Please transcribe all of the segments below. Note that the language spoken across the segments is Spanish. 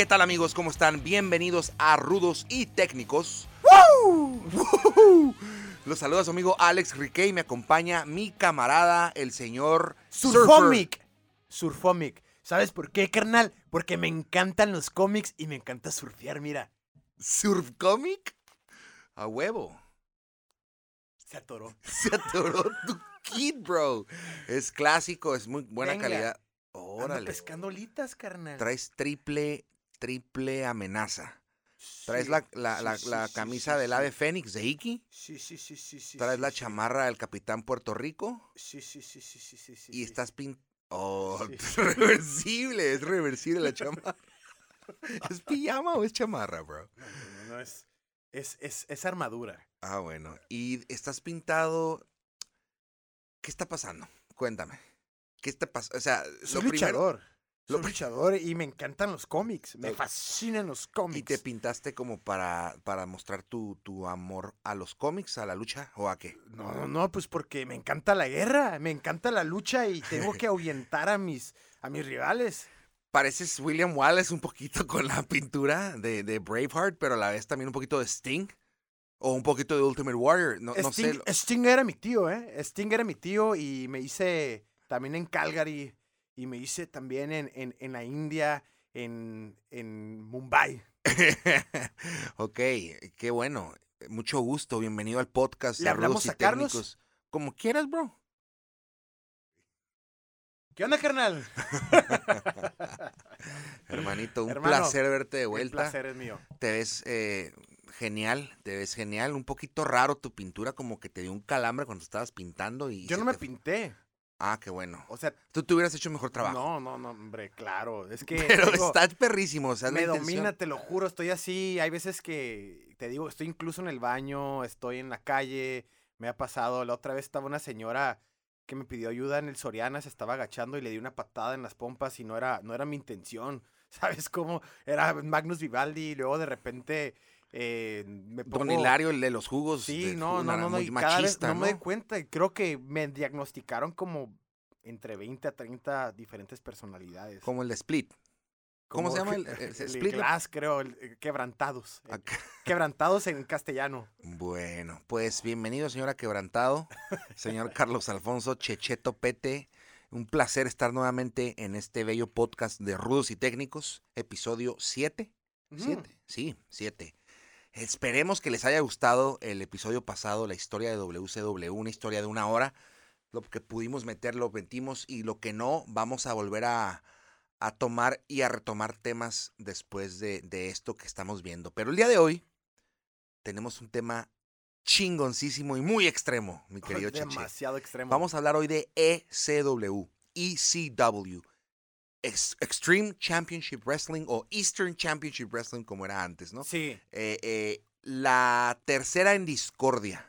¿Qué tal amigos? ¿Cómo están? Bienvenidos a Rudos y Técnicos. Los saluda su amigo Alex Riquet y me acompaña mi camarada, el señor Surfomic. Surfomic. ¿Sabes por qué, carnal? Porque me encantan los cómics y me encanta surfear, mira. Surf Comic. A huevo. Se atoró. Se atoró tu kit, bro. Es clásico, es muy buena Venga. calidad. Ando Órale. pescando olitas, carnal. Traes triple, triple amenaza. Traes Sí, la, la- sí, la- sí, la camisa del ave fénix de Iki. Sí, sí, sí, sí. Traes la chamarra del capitán Puerto Rico. Sí, sí, sí, sí, sí, sí, y estás pin... Oh, Sí. reversible, es reversible la chamarra. ¿Es pijama o es chamarra, bro? No, no, no, es, es, es, es armadura. Ah, bueno. Y estás pintado... ¿Qué está pasando? Cuéntame. ¿Qué está pasando? O sea, Soy lo luchador. Soy luchador y me encantan los cómics. Me Ok. fascinan los Y cómics. te pintaste como para, para mostrar tu, tu amor a los cómics, a la lucha o a qué? No, no, no, pues porque me encanta la guerra, me encanta la lucha y tengo que ahuyentar a mis, a mis rivales. Pareces William Wallace un poquito con la pintura de, de Braveheart, pero a la vez también un poquito de Sting. O un poquito de Ultimate Warrior. No, no Sting, sé. lo- Sting era mi tío, ¿eh? Sting era mi tío y me hice también en Calgary y me hice también en, en, en la India, en, en Mumbai. ok, qué bueno. Mucho gusto. Bienvenido al podcast. ¿Le de hablamos a Carlos? Técnicos. Como quieras, bro. ¿Qué onda, carnal? Hermanito, un Hermano, placer verte de El vuelta. placer es mío. Te ves eh, genial, te ves genial. Un poquito raro tu pintura, como que te dio un calambre cuando estabas pintando. y Yo no me te- pinté. Ah, qué bueno. O sea, Tú te hubieras hecho mejor trabajo. no, no, no, hombre, claro. Es que Pero tengo- está perrísimo, o sea, me domina, te lo juro, estoy así. Hay veces que, te digo, estoy incluso en el baño, estoy en la calle, me ha pasado. La otra vez estaba una señora que me pidió ayuda en el Soriana, se estaba agachando y le di una patada en las pompas y no era, no era mi intención. ¿Sabes cómo? Era Magnus Vivaldi y luego de repente eh, me pongo... Don Hilario, el de los jugos. Sí, no, no, no, no, cada vez no, ¿no? me doy cuenta. y Creo que me diagnosticaron como entre 20 a 30 diferentes personalidades. Como el de Split. ¿Cómo se llama el- el- el split? Glass, creo, el- eh, quebrantados. eh. Quebrantados en castellano. Bueno, pues bienvenido, señora Quebrantado, señor Carlos Alfonso Checheto Pete. Un placer estar nuevamente en este bello podcast de Rudos y Técnicos, episodio 7. Ujú. ¿Siete? Sí, siete. Esperemos que les haya gustado el episodio pasado, la historia de WCW, una historia de una hora. Lo que pudimos meter lo metimos y lo que no, vamos a volver a, a tomar y a retomar temas después de, de esto que estamos viendo. Pero el día de hoy tenemos un tema chingoncísimo y muy extremo, mi querido Cheche. Demasiado extremo. Vamos a hablar hoy de ECW, ECW, Extreme Championship Wrestling o Eastern Championship Wrestling como era antes, ¿no? Sí. Eh, eh, la tercera en discordia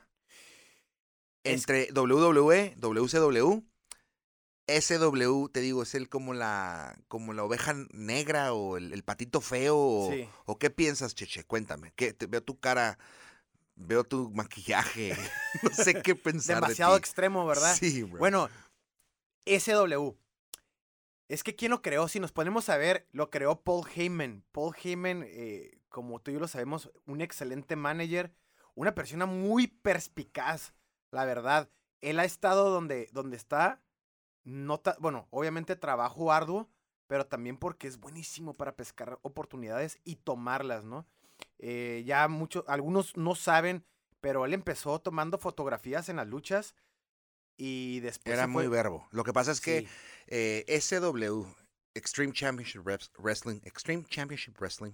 entre WWE, WCW, SW, te digo, es el como la como la oveja negra o el, el patito feo o, Sí. o qué piensas, Cheche, cuéntame. ¿Qué, te, veo tu cara, veo tu maquillaje, no sé qué pensar de Demasiado ti. extremo, ¿verdad? Sí, bro. Bueno, SW. Es que ¿quién lo creó? Si nos ponemos a ver, lo creó Paul Heyman. Paul Heyman, eh, como tú y yo lo sabemos, un excelente manager, una persona muy perspicaz, la verdad. Él ha estado donde, donde está, no bueno, obviamente trabajo arduo, pero también porque es buenísimo para pescar oportunidades y tomarlas, ¿no? Eh, ya muchos, algunos no saben, pero él empezó tomando fotografías en las luchas y después Era muy verbo. Lo que pasa es que Sí. Eh, SW, Extreme Championship Wrestling, Extreme Championship Wrestling,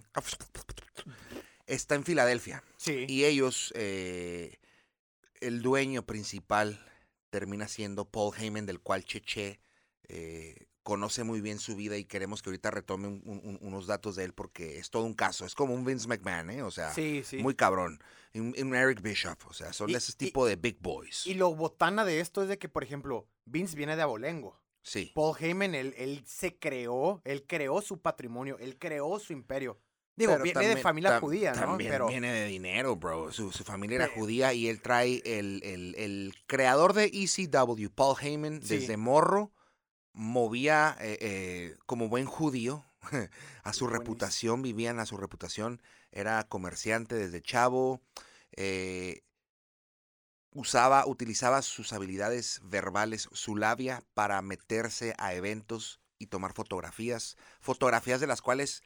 está en Filadelfia. Sí. Y ellos, eh, el dueño principal termina siendo Paul Heyman, del cual Cheche eh, conoce muy bien su vida y queremos que ahorita retome un- un- unos datos de él porque es todo un caso. Es como un Vince McMahon, ¿eh? O sea, sí, sí. muy cabrón. Un, un Eric Bischoff, o sea, son Y- de ese y- tipo de big boys. Y lo botana de esto es de que, por ejemplo, Vince viene de Abolengo. Sí. Paul Heyman, él, él se creó, él creó su patrimonio, él creó su imperio. Digo, Pero viene de familia tam- judía, ¿no? También Pero viene de dinero, bro. Su, su familia era judía y él trae el, el- el creador de ECW, Paul Heyman, Sí. desde morro, movía eh, eh, como buen judío a su Buenísimo. reputación, vivían a su reputación. Era comerciante desde chavo. eh, usaba, utilizaba sus habilidades verbales, su labia, para meterse a eventos y tomar fotografías. Fotografías de las cuales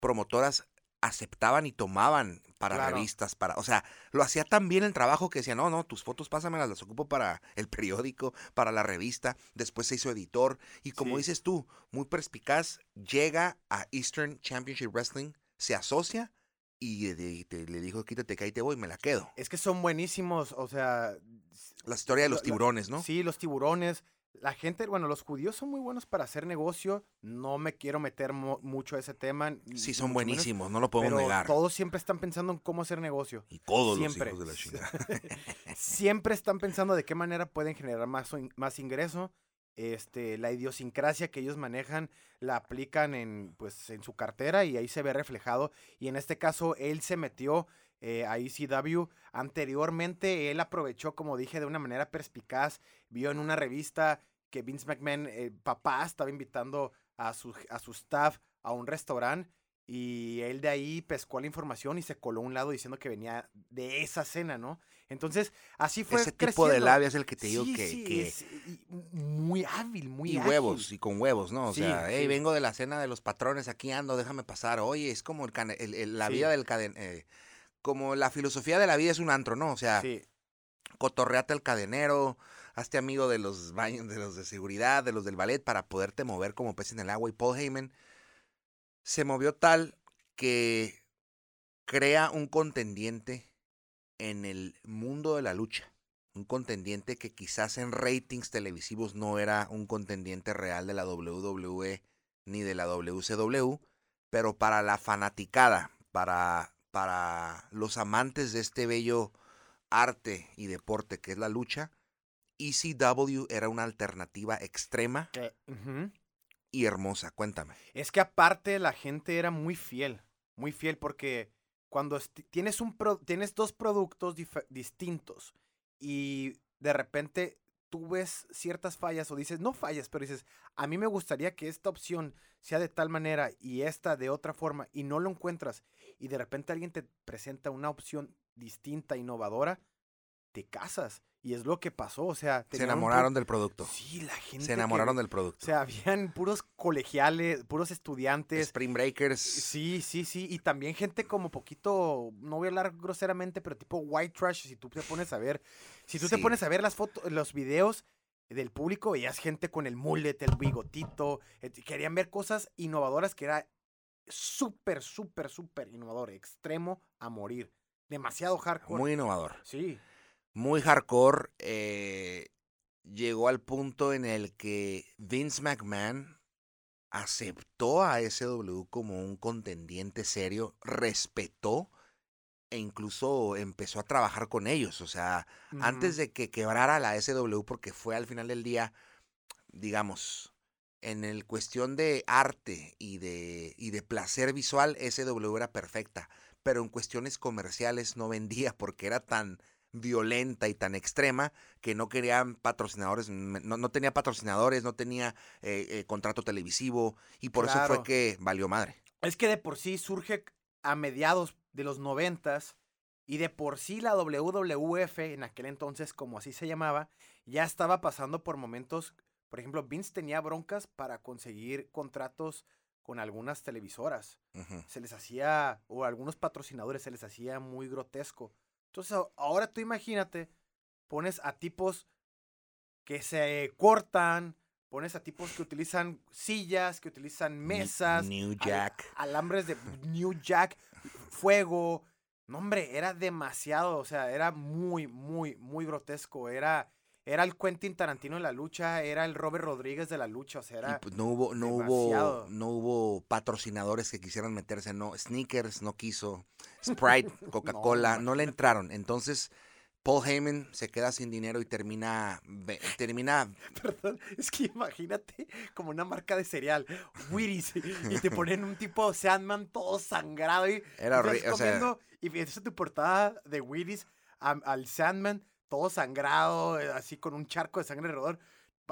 promotoras aceptaban y tomaban para Claro. revistas, para, o sea, lo hacía tan bien el trabajo que decía, no, no, tus fotos pásamelas, las ocupo para el periódico, para la revista, después se hizo editor, y como Sí. dices tú, muy perspicaz, llega a Eastern Championship Wrestling, se asocia y te- le dijo, quítate que ahí te voy, me la quedo. es que son buenísimos, o sea... La historia de los tiburones, ¿no? Sí, los tiburones. La gente, bueno, los judíos son muy buenos para hacer negocio. No me quiero meter mo- mucho a ese tema. Sí, son menos, buenísimos, no lo podemos pero negar. todos siempre están pensando en cómo hacer negocio. Y todos siempre. los hijos de la chingada. siempre están pensando de qué manera pueden generar más, más ingreso. Este, la idiosincrasia que ellos manejan la aplican en, pues, en su cartera y ahí se ve reflejado. Y en este caso, él se metió eh, a ECW. Anteriormente, él aprovechó, como dije, de una manera perspicaz. Vio en una revista que Vince McMahon, eh, papá, estaba invitando a su, a su staff a un restaurante. Y él de ahí pescó la información y se coló a un lado diciendo que venía de esa cena, ¿no? Entonces, así fue. Ese tipo de labia es el que te digo Sí, que... sí, que- es, muy hábil, muy y ágil. huevos, y con huevos, ¿no? O Sí, sea, hey, vengo de la cena de los patrones, aquí ando, déjame pasar. Oye, es como el, el- el- la vida del caden... eh, como la filosofía de la vida es un antro, ¿no? O sea, cotorreate al cadenero, hazte amigo de los baños, de los de seguridad, de los del ballet, para poderte mover como pez en el agua. Y Paul Heyman se movió tal que crea un contendiente en el mundo de la lucha. Un contendiente que quizás en ratings televisivos no era un contendiente real de la WWE ni de la WCW, pero para la fanaticada, para, para los amantes de este bello arte y deporte que es la lucha, ECW era una alternativa extrema ujú. Y hermosa. Cuéntame. Es que aparte la gente era muy fiel, muy fiel porque cuando tienes, un tienes dos productos distintos y de repente tú ves ciertas fallas o dices, no fallas, pero dices, a mí me gustaría que esta opción sea de tal manera y esta de otra forma y no lo encuentras y de repente alguien te presenta una opción distinta, innovadora, te casas. Y es lo que pasó, o sea... Se enamoraron del producto. Sí, la gente... Se que- enamoraron del producto. O sea, habían puros colegiales, puros estudiantes. Spring Breakers. Sí, sí, sí. Y también gente como poquito, no voy a hablar groseramente, pero tipo white trash, si tú te pones a ver, si tú te pones a ver las fotos, los videos del público, veías gente con el mullet, el bigotito, querían ver cosas innovadoras que era súper, súper, súper innovador, extremo a morir. Demasiado hardcore. Muy innovador. Sí. Muy hardcore. eh, llegó al punto en el que Vince McMahon aceptó a SW como un contendiente serio, respetó e incluso empezó a trabajar con ellos. O sea, antes de que quebrara la SW, porque fue al final del día, digamos, en el cuestión de arte y de, y de placer visual, SW era perfecta, pero en cuestiones comerciales no vendía porque era tan violenta y tan extrema que no querían patrocinadores, no, no tenía patrocinadores, no tenía eh, eh, contrato televisivo y por eso fue que valió madre. Es que de por sí surge a mediados de los noventas y de por sí la WWF en aquel entonces, como así se llamaba, ya estaba pasando por momentos, por ejemplo, Vince tenía broncas para conseguir contratos con algunas televisoras. Se les hacía, o a algunos patrocinadores se les hacía muy grotesco. Entonces, ahora tú imagínate, pones a tipos que se cortan, pones a tipos que utilizan sillas, que utilizan mesas, New al- Jack. alambres de New Jack, fuego. No, hombre, era demasiado, o sea, era muy, muy, muy grotesco. Era, era el Quentin Tarantino de la lucha, era el Robert Rodríguez de la lucha, o sea, era... pues no hubo, no demasiado. hubo, no hubo patrocinadores que quisieran meterse, no, Sneakers no quiso, Sprite, Coca-Cola, no, le entraron. Entonces, Paul Heyman se queda sin dinero y termina, termina Perdón, es que imagínate como una marca de cereal, Wheaties, y te ponen un tipo Sandman todo sangrado y Era estás horri- o sea- y ves tu portada de Wheaties al Sandman todo sangrado, eh, así con un charco de sangre alrededor.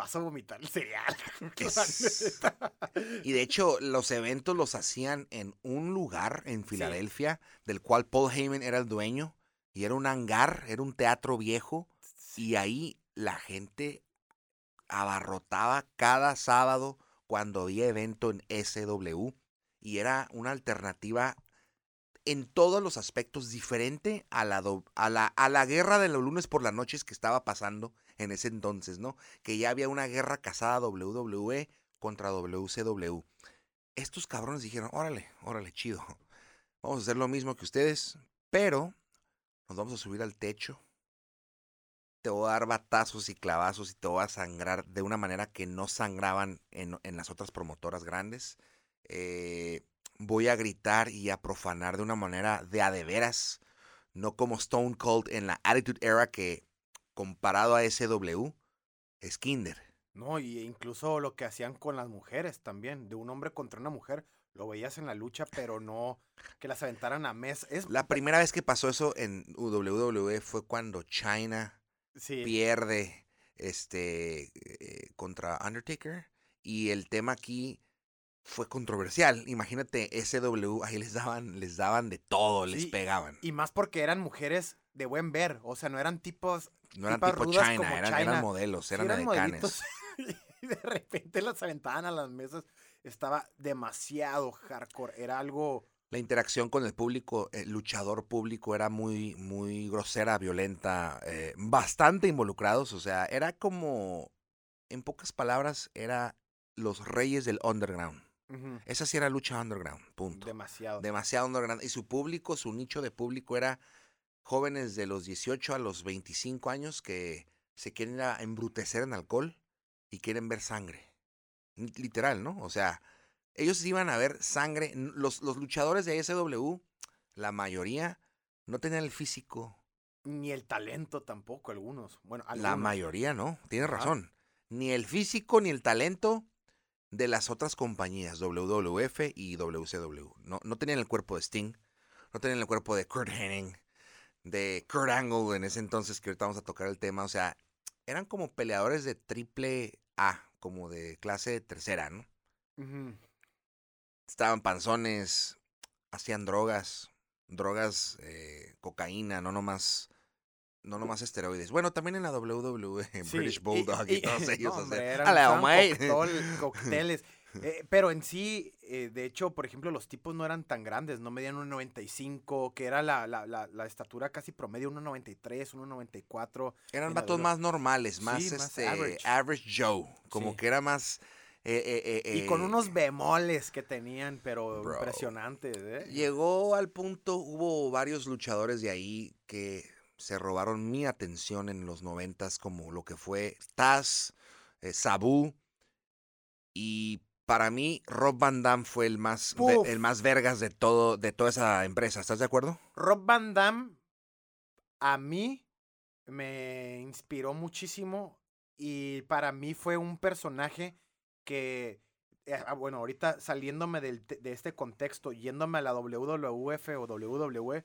Vas a vomitar el cereal. Es- Y de hecho, los eventos los hacían en un lugar en Filadelfia, del cual Paul Heyman era el dueño, y era un hangar, era un teatro viejo, y ahí la gente abarrotaba cada sábado cuando había evento en SW, y era una alternativa en todos los aspectos diferente a la, do- a la, a la guerra de los lunes por las noches que estaba pasando en ese entonces, ¿no? Que ya había una guerra casada WWE contra WCW. Estos cabrones dijeron, órale, órale, chido. Vamos a hacer lo mismo que ustedes, pero nos vamos a subir al techo. Te voy a dar batazos y clavazos y te voy a sangrar de una manera que no sangraban en, en las otras promotoras grandes. Eh, voy a gritar y a profanar de una manera de a de veras, no como Stone Cold en la Attitude Era que comparado a SW es Kinder. No, y incluso lo que hacían con las mujeres también, de un hombre contra una mujer, lo veías en la lucha, pero no que las aventaran a mes. Es, La primera vez que pasó eso en WWE fue cuando China sí, pierde este eh, contra Undertaker y el tema aquí fue controversial. Imagínate SW, ahí les daban les daban de todo, les pegaban. y más porque eran mujeres de buen ver, o sea, no eran tipos No eran tipo China, como eran, China. eran modelos, Sí, eran, y de repente las aventaban a las mesas. Estaba demasiado hardcore. Era algo. La interacción con el público, el luchador público era muy, muy grosera, violenta, eh, bastante involucrados. O sea, era como, en pocas palabras, era los reyes del underground. Esa sí era lucha underground, punto. demasiado. Demasiado underground. Y su público, su nicho de público era jóvenes de los 18 a los 25 años que se quieren ir a embrutecer en alcohol y quieren ver sangre. Literal, ¿no? O sea, ellos iban a ver sangre. Los, los luchadores de SW, la mayoría, no tenían el físico. Ni el talento tampoco, algunos. Bueno, La mayoría, ¿no? Tienes razón. Ni el físico ni el talento de las otras compañías, WWF y WCW. No, no tenían el cuerpo de Sting, no tenían el cuerpo de Kurt Hennig, de Kurt Angle en ese entonces, que ahorita vamos a tocar el tema. O sea, eran como peleadores de triple A, como de clase tercera, ¿no? Estaban panzones, hacían drogas, drogas, eh, cocaína, no nomás, no nomás esteroides. Bueno, también en la WWE, Sí, British y- Bulldog y, y- todos ellos. no, o hombre, sea, eran- "Hello, usaban mate". Eh, pero en sí, eh, de hecho, por ejemplo, los tipos no eran tan grandes, no medían 1.95, que era la, la, la, la estatura casi promedio, 1.93, 1.94. Eran vatos más normales, más, Sí, más este, average. average. Joe. Como Sí. que era más. eh, Y con unos bemoles que tenían, pero Bro. impresionantes. Llegó al punto, hubo varios luchadores de ahí que se robaron mi atención en los noventas, como lo que fue Taz, Sabu. Y para mí, Rob Van Damme fue el más, Puf. el más vergas de todo, de toda esa empresa. ¿Estás de acuerdo? Rob Van Damme, a mí, me inspiró muchísimo y para mí fue un personaje que, eh, ah, bueno, ahorita saliéndome del de este contexto, yéndome a la WWF o WWE,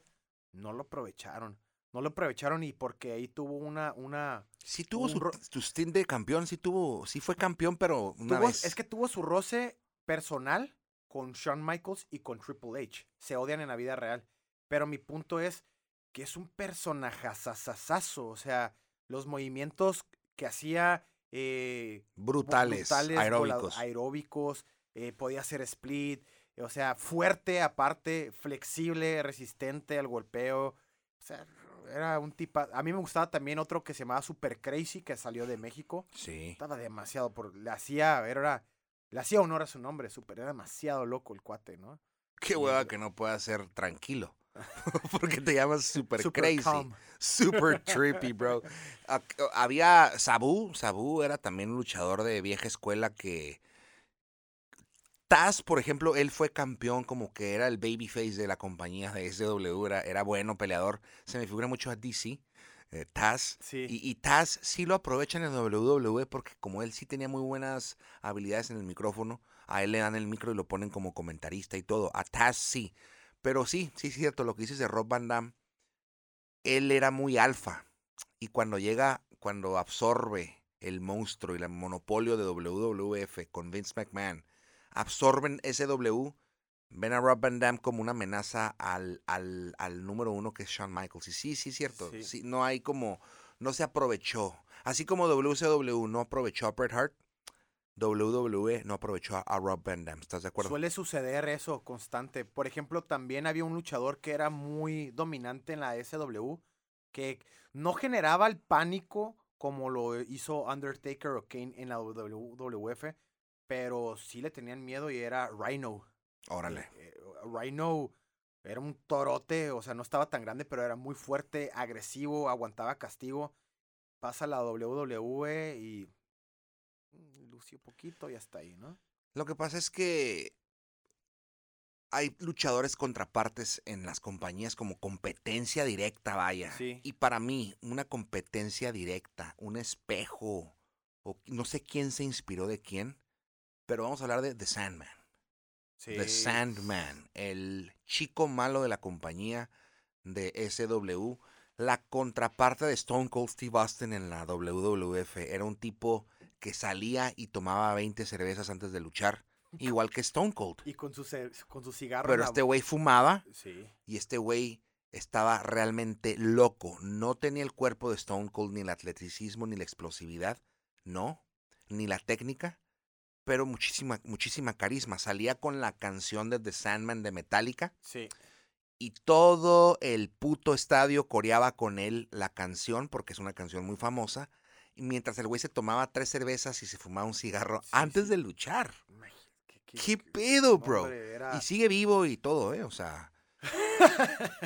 no lo aprovecharon. No lo aprovecharon y porque ahí tuvo una, una, Sí tuvo su, su stint de campeón, sí tuvo, sí fue campeón, pero una tuvo- vez. es que tuvo su roce personal con Shawn Michaels y con Triple H. Se odian en la vida real. Pero mi punto es que es un personajazazazazo. O sea, los movimientos que hacía eh, brutales, aeróbicos, eh, podía hacer split. O sea, fuerte, aparte, flexible, resistente al golpeo. O sea, era un tipo. A mí me gustaba también otro que se llamaba Super Crazy, que salió de México. Sí. Estaba demasiado por. Le hacía. Era. Le hacía honor a su nombre, super. Era demasiado loco el cuate, ¿no? Qué hueva que no pueda ser tranquilo. Porque te llamas super, Super crazy. calm. Super trippy, bro. Había Sabu. Sabu era también un luchador de vieja escuela que. Taz, por ejemplo, él fue campeón como que era el babyface de la compañía de SW. Era, era bueno peleador. Se me figura mucho a DC. eh, Taz. Sí. Y, y Taz sí lo aprovechan en WWE porque como él sí tenía muy buenas habilidades en el micrófono, a él le dan el micro y lo ponen como comentarista y todo. A Taz sí. Pero sí, sí es cierto, lo que dices de Rob Van Damme, él era muy alfa. Y cuando llega, cuando absorbe el monstruo y el monopolio de WWF con Vince McMahon, absorben SW, ven a Rob Van Damme como una amenaza al, al, al número uno que es Shawn Michaels. Y sí, sí es cierto. Sí. Sí, no hay como, no se aprovechó. Así como WCW no aprovechó a Bret Hart, WWE no aprovechó a, a Rob Van Damme. ¿Estás de acuerdo? Suele suceder eso constante. Por ejemplo, también había un luchador que era muy dominante en la SW, que no generaba el pánico como lo hizo Undertaker o Kane en la WWF, pero sí le tenían miedo y era Rhino. Órale. Eh, eh, Rhino era un torote, o sea, no estaba tan grande, pero era muy fuerte, agresivo, aguantaba castigo. Pasa la WWE y mm, lució poquito y hasta ahí, ¿no? Lo que pasa es que hay luchadores contrapartes en las compañías como competencia directa, vaya. Sí. Y para mí, una competencia directa, un espejo, o no sé quién se inspiró de quién, pero vamos a hablar de The Sandman. The Sandman, el chico malo de la compañía de SW, la contraparte de Stone Cold Steve Austin en la WWF. Era un tipo que salía y tomaba 20 cervezas antes de luchar, igual que Stone Cold. Y con su, con su cigarro. Pero este güey fumaba Sí. y este güey estaba realmente loco. No tenía el cuerpo de Stone Cold, ni el atleticismo, ni la explosividad. No. Ni la técnica. Pero muchísima, muchísima carisma. Salía con la canción de The Sandman de Metallica Sí. y todo el puto estadio coreaba con él la canción porque es una canción muy famosa. Y mientras el güey se tomaba tres cervezas y se fumaba un cigarro Sí, antes sí. de luchar. Qué- qué- ¿Qué qué- pedo, bro? hombre, era- Y sigue vivo y todo, ¿eh? O sea.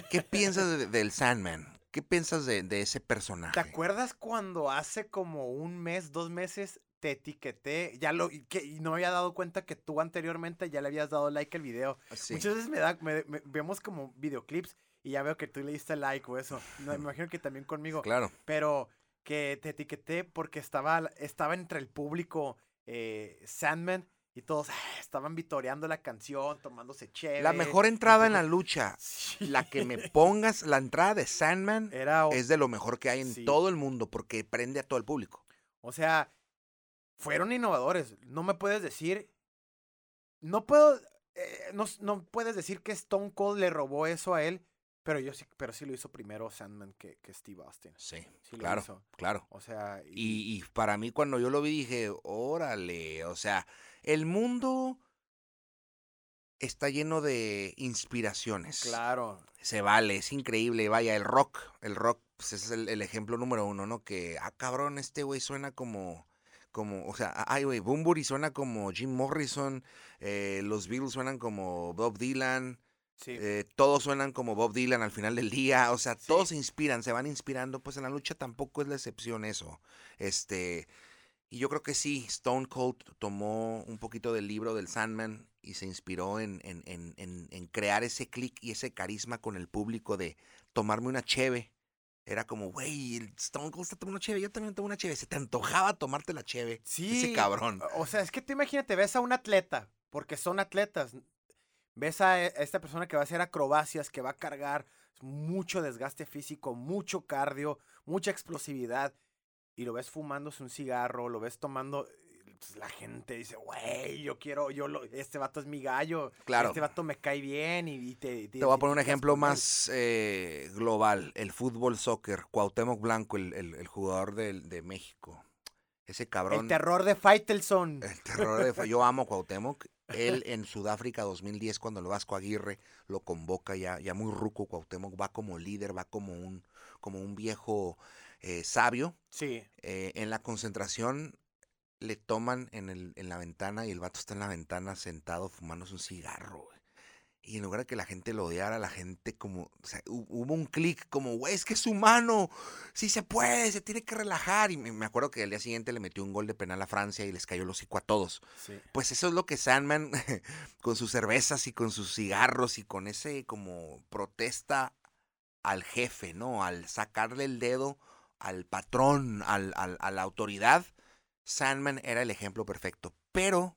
¿Qué piensas de- del Sandman? ¿Qué piensas de, de ese personaje? ¿Te acuerdas cuando hace como un mes, dos meses te etiqueté? Ya lo y que y no me había dado cuenta que tú anteriormente ya le habías dado like al video. Sí. Muchas veces me da, me- me- vemos como videoclips y ya veo que tú le diste like o eso. No, me imagino que también conmigo. Claro. Pero que te etiqueté porque estaba, estaba entre el público eh, Sandman y todos ah, estaban vitoreando la canción, tomándose chévere. La mejor entrada en la lucha, Sí. la que me pongas, la entrada de Sandman Era, es de lo mejor que hay en Sí. todo el mundo porque prende a todo el público. o sea, fueron innovadores. No me puedes decir, no puedo, eh, no, no puedes decir que Stone Cold le robó eso a él, pero yo sí, pero sí lo hizo primero Sandman que, que Steve Austin. Sí, Sí lo claro, hizo. claro. O sea, y- Y, y para mí cuando yo lo vi dije, órale, o sea, el mundo está lleno de inspiraciones. claro, Se vale, es increíble, vaya, el rock, el rock pues, es el, el ejemplo número uno, ¿no? Que, ah, cabrón, este güey suena como, como, o sea, ay, güey, Bumburi suena como Jim Morrison, eh, los Beatles suenan como Bob Dylan, sí. eh, todos suenan como Bob Dylan al final del día, o sea, Sí. todos se inspiran, se van inspirando, pues en la lucha tampoco es la excepción eso. Este, y yo creo que sí, Stone Cold tomó un poquito del libro del Sandman y se inspiró en, en, en, en, en crear ese click y ese carisma con el público de tomarme una cheve. Era como, güey, el Stone Cold está tomando una cheve, yo también tomo una cheve. Se te antojaba tomarte la cheve. Sí. Ese cabrón. O sea, es que tú imagínate, ves a un atleta, porque son atletas. Ves a e- a esta persona que va a hacer acrobacias, que va a cargar mucho desgaste físico, mucho cardio, mucha explosividad, y lo ves fumándose un cigarro, lo ves tomando. Pues, la gente dice, güey, yo quiero, yo lo, este vato es mi gallo, Claro. este vato me cae bien y, y te, Te voy a poner un ejemplo con él". más eh, global. El fútbol soccer. Cuauhtémoc Blanco, el, el- el jugador del- de, México. Ese cabrón. El terror de Faitelson. el terror de- Yo amo a Cuauhtémoc. Él en Sudáfrica 2010, cuando el Vasco Aguirre lo convoca ya, ya muy ruco, Cuauhtémoc va como líder, va como un, como un viejo eh, sabio. Sí. Eh, en la concentración le toman en, el, en la ventana y el vato está en la ventana sentado fumándose un cigarro. güey. Y en lugar de que la gente lo odiara, la gente como, o sea, hu- hubo un clic como, güey, es que es humano, sí se puede, se tiene que relajar. Y me me acuerdo que al día siguiente le metió un gol de penal a Francia y les cayó el hocico a todos. Sí. Pues eso es lo que Sandman, con sus cervezas y con sus cigarros y con ese como protesta al jefe, ¿no? Al sacarle el dedo al patrón, al, al- a la autoridad, Sandman era el ejemplo perfecto. Pero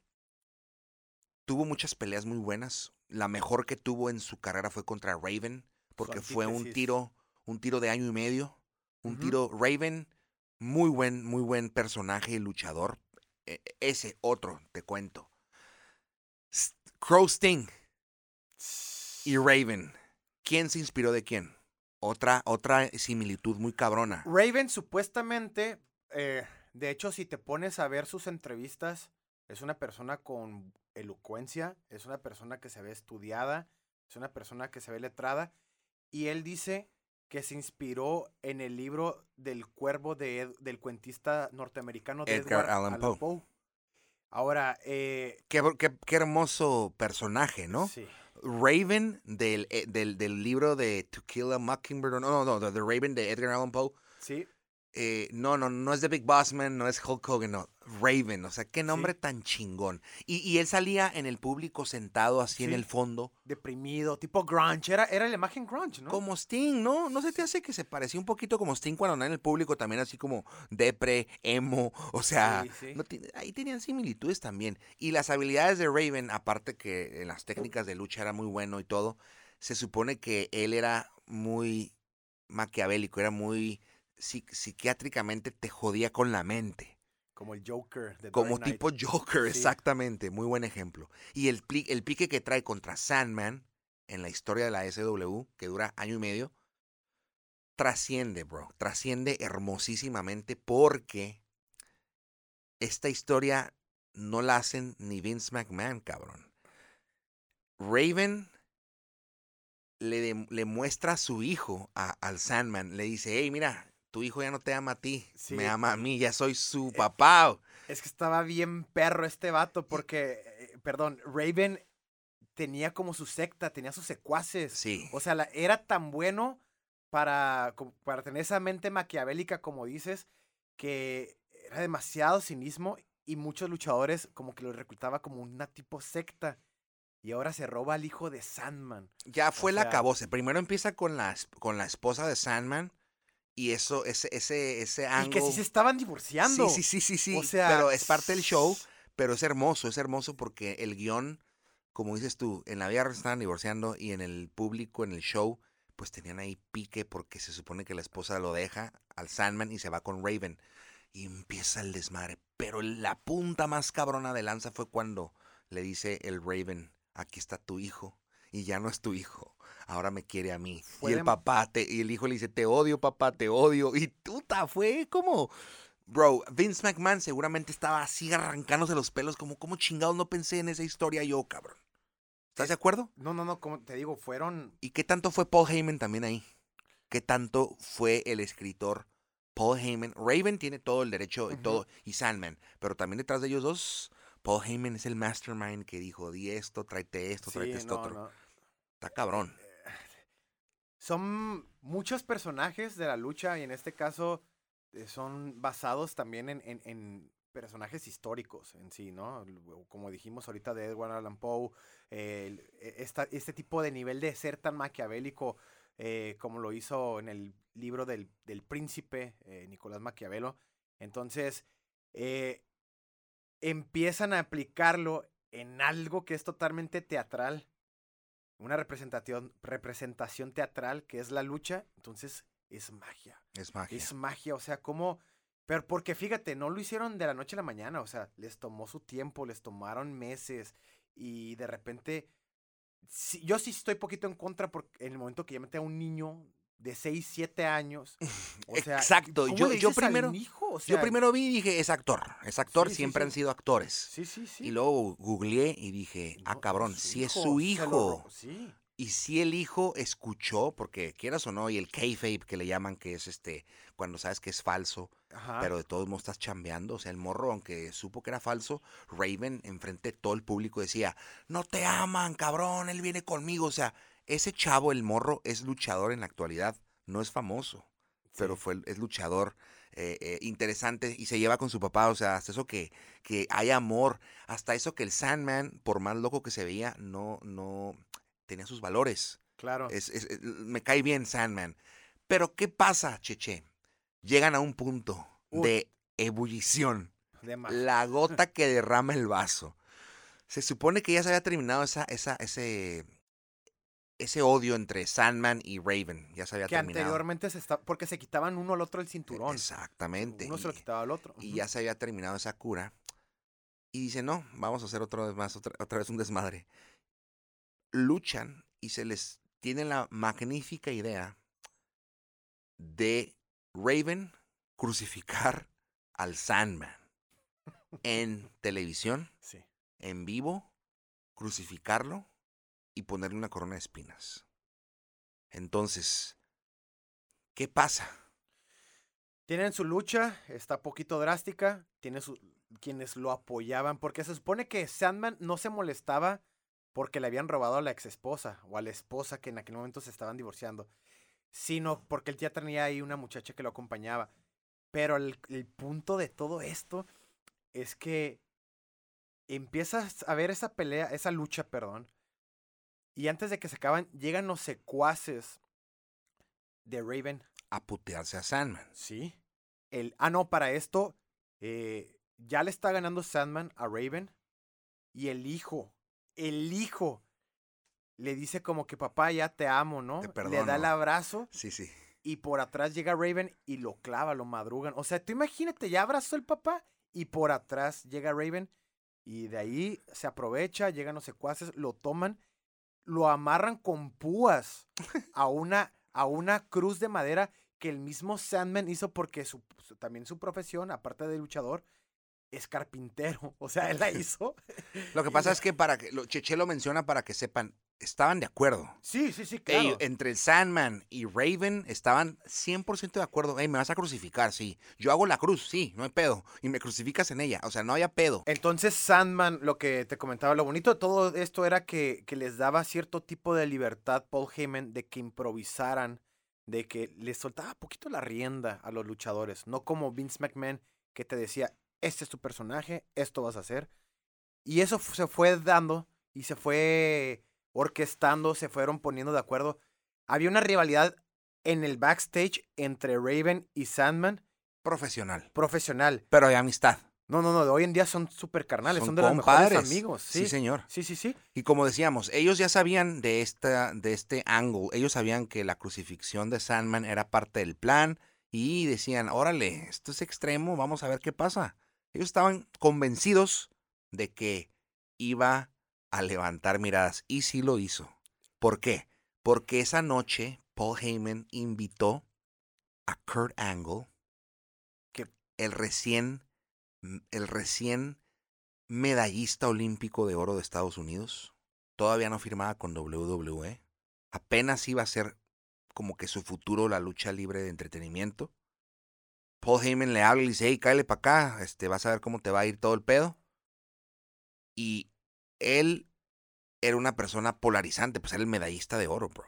tuvo muchas peleas muy buenas. La mejor que tuvo en su carrera fue contra Raven, porque fue un tiro, un tiro de año y medio. Un tiro Raven, muy buen, muy buen personaje y luchador. E- ese otro, te cuento. S- Crow Sting y Raven. ¿Quién se inspiró de quién? Otra, otra similitud muy cabrona. Raven supuestamente, eh, de hecho, si te pones a ver sus entrevistas, es una persona con elocuencia, es una persona que se ve estudiada, es una persona que se ve letrada, y él dice que se inspiró en el libro del cuervo de Ed- del cuentista norteamericano de Edgar Edgar, Allan Allan Poe. Poe. Ahora, eh, Qué, qué- qué hermoso personaje, ¿no? sí. Raven del, eh, del, del libro de To Kill a Mockingbird. No, no, no, de The Raven de Edgar Allan Poe. Sí, eh, no, no, no es The Big Boss Man, no es Hulk Hogan, no. Raven, o sea, qué nombre Sí. tan chingón. Y, y él salía en el público sentado así en el fondo, deprimido, tipo grunge, era, era la imagen grunge, ¿no? como Sting, ¿no? ¿No se te hace que se parecía un poquito como Sting cuando andaba en el público también así como depre, emo? O sea, Sí, no ahí tenían similitudes también. Y las habilidades de Raven, aparte que en las técnicas de lucha era muy bueno y todo, se supone que él era muy maquiavélico, era muy psi- psiquiátricamente te jodía con la mente. Como el Joker de Como tipo Joker, Sí. exactamente. Muy buen ejemplo. Y el, el pique que trae contra Sandman en la historia de la SW, que dura año y medio, trasciende, bro. Trasciende hermosísimamente porque esta historia no la hacen ni Vince McMahon, cabrón. Raven le, le muestra a su hijo a- al Sandman. Le dice, hey, mira, tu hijo ya no te ama a ti, Sí. me ama a mí, ya soy su papá. Es que estaba bien perro este vato porque, eh, perdón, Raven tenía como su secta, tenía sus secuaces. Sí. O sea, la- era tan bueno para, para tener esa mente maquiavélica, como dices, que era demasiado cinismo y muchos luchadores como que lo reclutaba como una tipo secta. Y ahora se roba al hijo de Sandman. Ya fue la sea- acabose. Primero empieza con la, con la esposa de Sandman. Y eso, ese, ese, ese Y ángulo. que sí se estaban divorciando. Sí, sí, sí, sí, sí. O sea, pero es parte del show. Pero es hermoso, es hermoso porque el guion, como dices tú, en la vida se estaban divorciando y en el público, en el show, pues tenían ahí pique porque se supone que la esposa lo deja al Sandman y se va con Raven. Y empieza el desmadre. Pero la punta más cabrona de lanza fue cuando le dice el Raven, aquí está tu hijo. Y ya no es tu hijo. Ahora me quiere a mí. Fue y el papá, te, y el hijo le dice, te odio, papá, te odio. Y puta, fue como... Bro, Vince McMahon seguramente estaba así arrancándose los pelos, como, ¿cómo chingados no pensé en esa historia yo, cabrón? ¿Estás de acuerdo? No, no, no, como te digo, fueron ¿Y qué tanto fue Paul Heyman también ahí? ¿Qué tanto fue el escritor Paul Heyman? Raven tiene todo el derecho y todo, y Sandman, pero también detrás de ellos dos, Paul Heyman es el mastermind que dijo, di esto, tráete esto, tráete Sí, esto no, otro. no. Está cabrón. Son muchos personajes de la lucha y en este caso eh, son basados también en, en- personajes históricos en sí, ¿no? Como dijimos ahorita de Edward Allan Poe, e- esta- este tipo de nivel de ser tan maquiavélico eh, como lo hizo en el libro del, del príncipe eh, Nicolás Maquiavelo. Entonces, empiezan a aplicarlo en algo que es totalmente teatral, una representación, representación teatral que es la lucha, entonces es magia. Es magia. Es magia, o sea, como... Pero porque fíjate, no lo hicieron de la noche a la mañana, o sea, les tomó su tiempo, les tomaron meses y de repente... sí, yo sí estoy poquito en contra porque en el momento que ya mete a un niño de 6, 7 años. O sea, Exacto, ¿cómo yo- le yo al primero- hijo? O Yo primero vi y dije, es actor, es actor, Sí, siempre sí. han sido actores. Sí, sí, sí. Y luego googleé y dije, ah, cabrón, si es su hijo. Sí. Y si el hijo escuchó, porque quieras o no, y el kayfabe que le llaman, que es este, cuando sabes que es falso, Ajá. pero de todos modos estás chambeando. O sea, el morro, aunque supo que era falso, Raven, enfrente de todo el público, decía, no te aman, cabrón, él viene conmigo. O sea, ese chavo, el morro, es luchador en la actualidad, no es famoso, pero fue, es luchador. eh, eh, interesante y se lleva con su papá, o sea, hasta eso que, que hay amor, hasta eso que el Sandman, por más loco que se veía, no, no tenía sus valores. Claro. Es- es- es- me cae bien Sandman. Pero ¿qué pasa, Cheche? llegan a un punto Uy. de ebullición. De. La gota que derrama el vaso. Se supone que ya se había terminado esa, esa, ese, ese odio entre Sandman y Raven. Ya se había que terminado. anteriormente se está, porque se quitaban uno al otro el cinturón. Exactamente. Uno se lo quitaba al otro. y ya se había terminado esa cura. Y dice, no, vamos a hacer otra vez más, otra, otra vez un desmadre. Luchan y se les tiene la magnífica idea de Raven crucificar al Sandman en televisión, Sí. en vivo, crucificarlo y ponerle una corona de espinas. Entonces, ¿qué pasa? Tienen su lucha, está poquito drástica, tiene su, quienes lo apoyaban, porque se supone que Sandman no se molestaba porque le habían robado a la ex esposa o a la esposa que en aquel momento se estaban divorciando, sino porque él ya tenía ahí una muchacha que lo acompañaba. Pero el, el punto de todo esto es que empiezas a ver esa pelea, esa lucha, perdón, y antes de que se acaban, llegan los secuaces de Raven A putearse a Sandman. Sí. El, ah, no, para esto eh, ya le está ganando Sandman a Raven. Y el hijo, el hijo, le dice como que papá, ya te amo, ¿no? Te le perdono. da el abrazo Sí, sí. y por atrás llega Raven y lo clava, lo madrugan. O sea, tú imagínate, ya abrazó el papá y por atrás llega Raven y de ahí se aprovecha, llegan los secuaces, lo toman, lo amarran con púas a una, a una cruz de madera que el mismo Sandman hizo porque su, su- también su profesión, aparte de luchador, es carpintero. O sea, él la hizo. Lo que pasa es que para que lo, Cheche lo menciona para que sepan, estaban de acuerdo. Sí, sí, sí, Ey, claro. entre el Sandman y Raven estaban 100% de acuerdo. Ey, me vas a crucificar, sí. Yo hago la cruz, sí, no hay pedo. Y me crucificas en ella. O sea, no había pedo. Entonces Sandman, lo que te comentaba, lo bonito de todo esto era que, que les daba cierto tipo de libertad Paul Heyman de que improvisaran, de que les soltaba poquito la rienda a los luchadores, no como Vince McMahon que te decía, este es tu personaje, esto vas a hacer. Y eso se fue dando y se fue orquestando, se fueron poniendo de acuerdo. Había una rivalidad en el backstage entre Raven y Sandman Profesional. profesional. Pero hay amistad. No, no, no, de hoy en día son súper carnales, son, Son de los mejores amigos. Sí. Sí, señor. sí, sí, sí. Y como decíamos, ellos ya sabían de, esta, de este ángulo. Ellos sabían que la crucifixión de Sandman era parte del plan. Y decían, órale, esto es extremo, vamos a ver qué pasa. Ellos estaban convencidos de que iba a levantar miradas. Y sí lo hizo. ¿Por qué? Porque esa noche Paul Heyman invitó a Kurt Angle, Que- el recién, el recién medallista olímpico de oro de Estados Unidos. Todavía no firmaba con WWE. Apenas iba a ser como que su futuro la lucha libre de entretenimiento. Paul Heyman le habla y dice, hey, cállate para acá, este, vas a ver cómo te va a ir todo el pedo. Y él era una persona polarizante, pues era el medallista de oro, bro.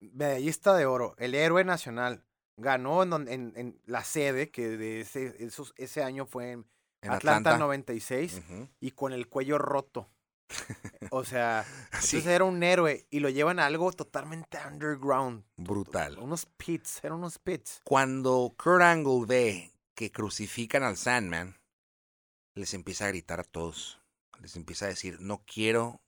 Medallista de oro, el héroe nacional. Ganó en, don- en- en la sede, que de ese, esos- ese año fue en, En Atlanta, Atlanta. 96, Ujú. y con el cuello roto. O sea, Sí, entonces era un héroe y lo llevan a algo totalmente underground. brutal. Unos pits, eran unos pits. Cuando Kurt Angle ve que crucifican al Sandman, les empieza a gritar a todos. Les empieza a decir, no quiero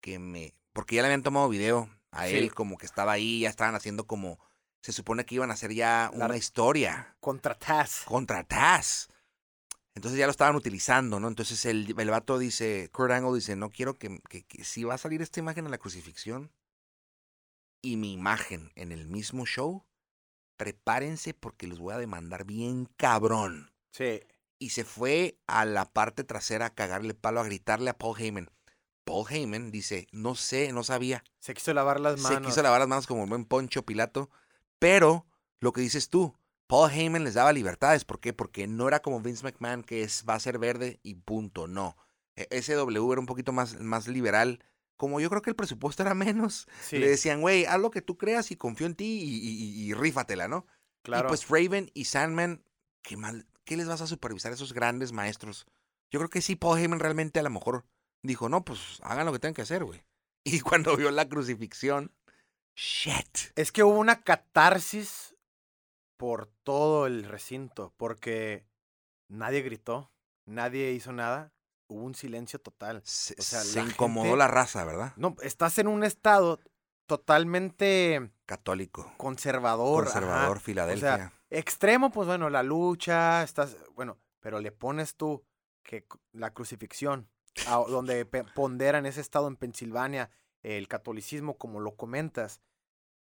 que me... Porque ya le habían tomado video a Sí. él, como que estaba ahí, ya estaban haciendo como... Se supone que iban a hacer ya La- una historia Contra Taz. contra Taz. Entonces ya lo estaban utilizando, ¿no? Entonces el, el vato dice, Kurt Angle dice, no quiero que, que, que si va a salir esta imagen en la crucifixión y mi imagen en el mismo show, prepárense porque los voy a demandar bien cabrón. Sí. Y se fue a la parte trasera a cagarle palo, a gritarle a Paul Heyman. Paul Heyman dice, no sé, no sabía. Se quiso lavar las manos. Se quiso lavar las manos como un buen Poncho Pilato. Pero lo que dices tú, Paul Heyman les daba libertades. ¿Por qué? Porque no era como Vince McMahon, que es va a ser verde y punto. No. E- SW era un poquito más, más liberal. Como yo creo que el presupuesto era menos. Sí, Le decían, güey, haz lo que tú creas y confío en ti y, y- y- y rífatela, ¿no? claro. Y pues Raven y Sandman, ¿qué, mal, ¿qué les vas a supervisar a esos grandes maestros? Yo creo que sí, Paul Heyman realmente a lo mejor dijo, no, pues hagan lo que tengan que hacer, güey. Y cuando vio la crucifixión, shit. Es que hubo una catarsis por todo el recinto, porque nadie gritó, nadie hizo nada, hubo un silencio total. Se, O sea, se la incomodó gente- la raza, ¿verdad? No, estás en un estado totalmente Católico. conservador. ajá. Conservador, Filadelfia. O sea, extremo, pues bueno, la lucha, estás, bueno, pero le pones tú que la crucifixión, a- donde pe- pondera en ese estado en Pensilvania el catolicismo, como lo comentas.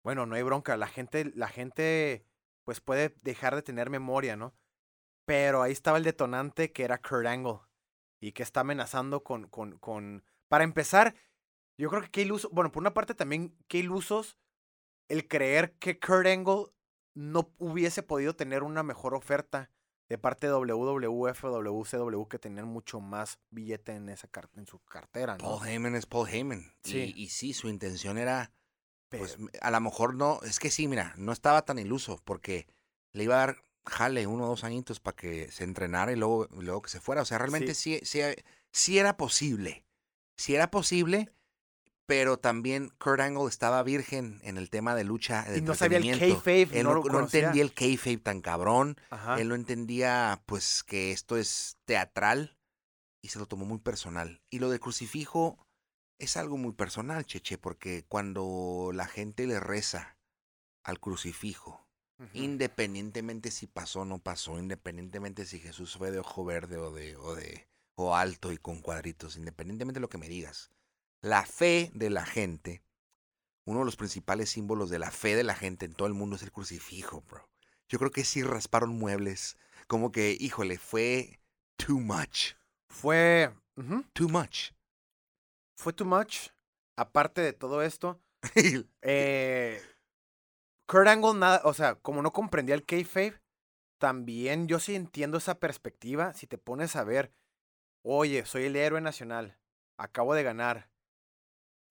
Bueno, no hay bronca, la gente, la gente, pues puede dejar de tener memoria, ¿no? Pero ahí estaba el detonante que era Kurt Angle y que está amenazando con, con, con, para empezar, yo creo que qué iluso, bueno, por una parte también qué ilusos el creer que Kurt Angle no hubiese podido tener una mejor oferta de parte de WWF o WCW que tenían mucho más billete en esa en su cartera, ¿no? Paul Heyman es Paul Heyman. Sí. Y, y sí, su intención era, pues a lo mejor no, es que sí, mira, no estaba tan iluso porque le iba a dar jale uno o dos añitos para que se entrenara y luego, luego que se fuera. O sea, realmente sí, sí, sí era posible. Sí era posible, pero también Kurt Angle estaba virgen en el tema de lucha. De y no sabía el kayfabe, Él no, lo entendía el kayfabe tan cabrón. Ajá. Él no entendía, pues, que esto es teatral y se lo tomó muy personal. Y lo del crucifijo es algo muy personal, Cheche, porque cuando la gente le reza al crucifijo, independientemente si pasó o no pasó, independientemente si Jesús fue de ojo verde o de, o de, o alto y con cuadritos, independientemente de lo que me digas, la fe de la gente, uno de los principales símbolos de la fe de la gente en todo el mundo es el crucifijo, bro. Yo creo que sí rasparon muebles, como que, híjole, fue too much, Fue, too much. fue too much. Aparte de todo esto, eh, Kurt Angle, nada, o sea, como no comprendía el kayfabe, también yo sí entiendo esa perspectiva. Si te pones a ver, oye, soy el héroe nacional, acabo de ganar,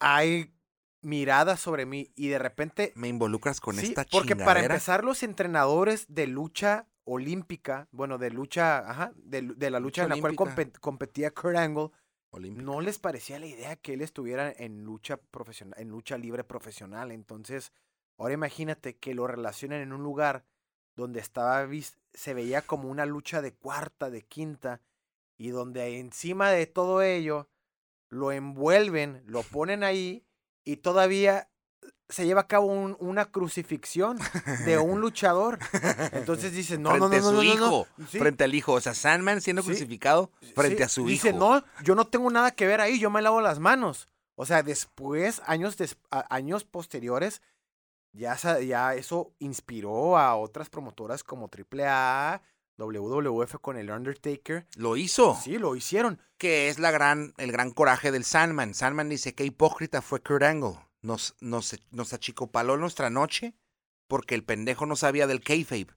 hay miradas sobre mí y de repente me involucras con Sí, esta porque para empezar los entrenadores de lucha olímpica, bueno, de lucha, ajá, de, de la lucha, Lucha en la cual olímpica. compe- competía Kurt Angle, Olímpica. no les parecía la idea que él estuviera en lucha profesional, en lucha libre profesional. Entonces, ahora imagínate que lo relacionen en un lugar donde estaba se veía como una lucha de cuarta, de quinta, y donde encima de todo ello lo envuelven, lo ponen ahí y todavía se lleva a cabo un- una crucifixión de un luchador. Entonces dices, no, no, no, frente no, a su no, no, no. hijo, Sí, frente al hijo, o sea, Sandman siendo Sí, crucificado frente sí, a su dice, hijo. no, yo no tengo nada que ver ahí, yo me lavo las manos. O sea, después, años, des- años posteriores, ya, ya eso inspiró a otras promotoras como AAA, WWF con el Undertaker. Lo hizo. Sí, lo hicieron. Que es la gran, el gran coraje del Sandman. Sandman dice que hipócrita fue Kurt Angle. Nos, nos, nos achicopaló nuestra noche porque el pendejo no sabía del kayfabe.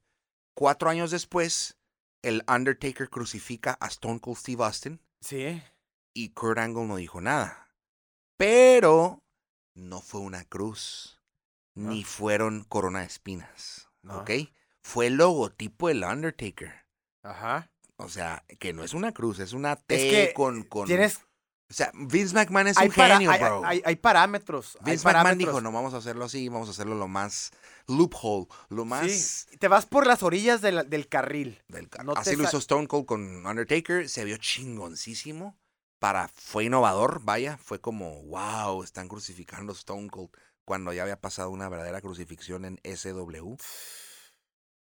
Cuatro años después, el Undertaker crucifica a Stone Cold Steve Austin Sí. y Kurt Angle no dijo nada. Pero no fue una cruz, No. ni fueron corona de espinas. No. ¿Ok? Fue el logotipo del Undertaker. Ajá. O sea, que no es una cruz, es una T que con, con. Tienes. O sea, Vince McMahon es hay, un para- genio, hay- bro. hay- hay parámetros. Vince McMahon dijo, no vamos a hacerlo así, vamos a hacerlo lo más loophole, lo más Sí, te vas por las orillas de la- del carril. del ca- no te Así lo hizo Stone Cold con Undertaker, se vio chingoncísimo. Para, fue innovador, vaya, fue como, wow, están crucificando Stone Cold cuando ya había pasado una verdadera crucifixión en SW.